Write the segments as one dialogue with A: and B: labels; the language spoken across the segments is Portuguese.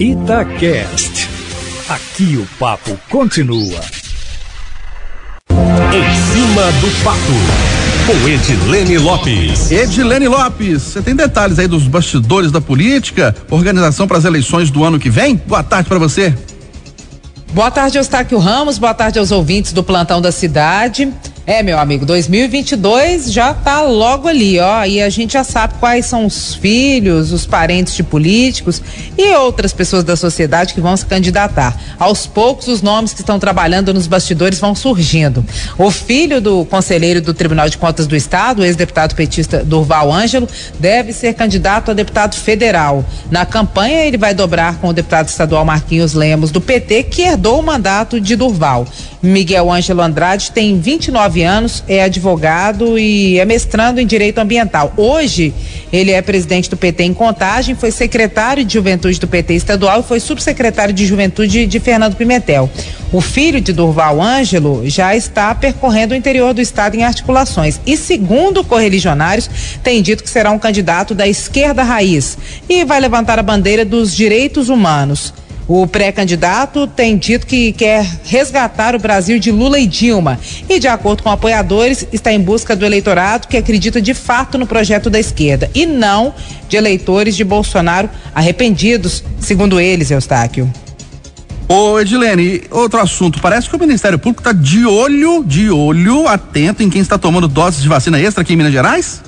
A: Itacast. Aqui o papo continua.
B: Em cima do papo, com Edilene Lopes.
C: Edilene Lopes, você tem detalhes aí dos bastidores da política, organização para as eleições do ano que vem? Boa tarde para você.
D: Boa tarde, Eustáquio Ramos. Boa tarde aos ouvintes do plantão da cidade. É, meu amigo, 2022 já tá logo ali, ó, e a gente já sabe quais são os filhos, os parentes de políticos e outras pessoas da sociedade que vão se candidatar. Aos poucos, os nomes que estão trabalhando nos bastidores vão surgindo. O filho do conselheiro do Tribunal de Contas do Estado, ex-deputado petista Durval Ângelo, deve ser candidato a deputado federal. Na campanha, ele vai dobrar com o deputado estadual Marquinhos Lemos, do PT, que herdou o mandato de Durval. Miguel Ângelo Andrade tem 29 anos, é advogado e é mestrando em Direito Ambiental. Hoje, ele é presidente do PT em Contagem, foi secretário de Juventude do PT estadual e foi subsecretário de Juventude de Fernando Pimentel. O filho de Durval Ângelo já está percorrendo o interior do estado em articulações e, segundo correligionários, tem dito que será um candidato da esquerda raiz e vai levantar a bandeira dos direitos humanos. O pré-candidato tem dito que quer resgatar o Brasil de Lula e Dilma e, de acordo com apoiadores, está em busca do eleitorado que acredita de fato no projeto da esquerda e não de eleitores de Bolsonaro arrependidos, segundo eles, Eustáquio.
C: Ô Edilene, outro assunto. Parece que o Ministério Público está de olho, de olho, atento em quem está tomando doses de vacina extra aqui em Minas Gerais?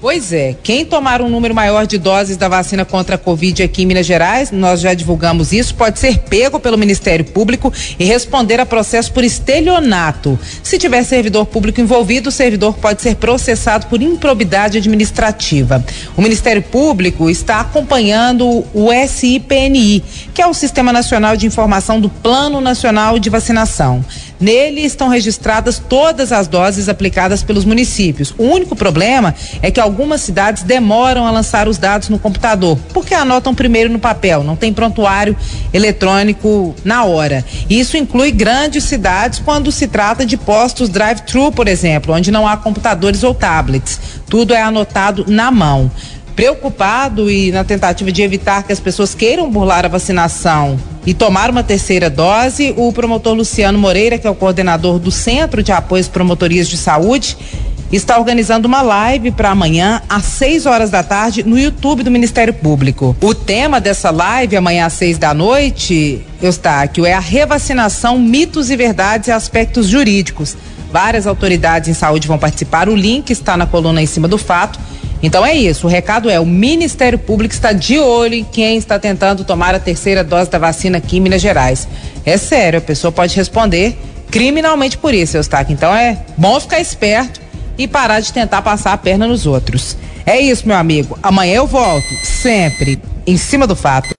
D: Pois é, quem tomar um número maior de doses da vacina contra a Covid aqui em Minas Gerais, nós já divulgamos isso, pode ser pego pelo Ministério Público e responder a processo por estelionato. Se tiver servidor público envolvido, o servidor pode ser processado por improbidade administrativa. O Ministério Público está acompanhando o SIPNI, que é o Sistema Nacional de Informação do Plano Nacional de Vacinação. Nele estão registradas todas as doses aplicadas pelos municípios. O único problema é que algumas cidades demoram a lançar os dados no computador, porque anotam primeiro no papel, não tem prontuário eletrônico na hora. Isso inclui grandes cidades quando se trata de postos drive-thru, por exemplo, onde não há computadores ou tablets. Tudo é anotado na mão. Preocupado e na tentativa de evitar que as pessoas queiram burlar a vacinação e tomar uma terceira dose, o promotor Luciano Moreira, que é o coordenador do Centro de Apoio às Promotorias de Saúde, está organizando uma live para amanhã às 6 horas da tarde no YouTube do Ministério Público. O tema dessa live amanhã às 6 da noite, Eustáquio, é a revacinação, mitos e verdades e aspectos jurídicos. Várias autoridades em saúde vão participar. O link está na coluna em cima do fato então é isso, o recado é: o Ministério Público está de olho em quem está tentando tomar a terceira dose da vacina aqui em Minas Gerais. É sério, a pessoa pode responder criminalmente por isso, Eustáquio. Então é bom ficar esperto e parar de tentar passar a perna nos outros. É isso, meu amigo. Amanhã eu volto, sempre em cima do fato.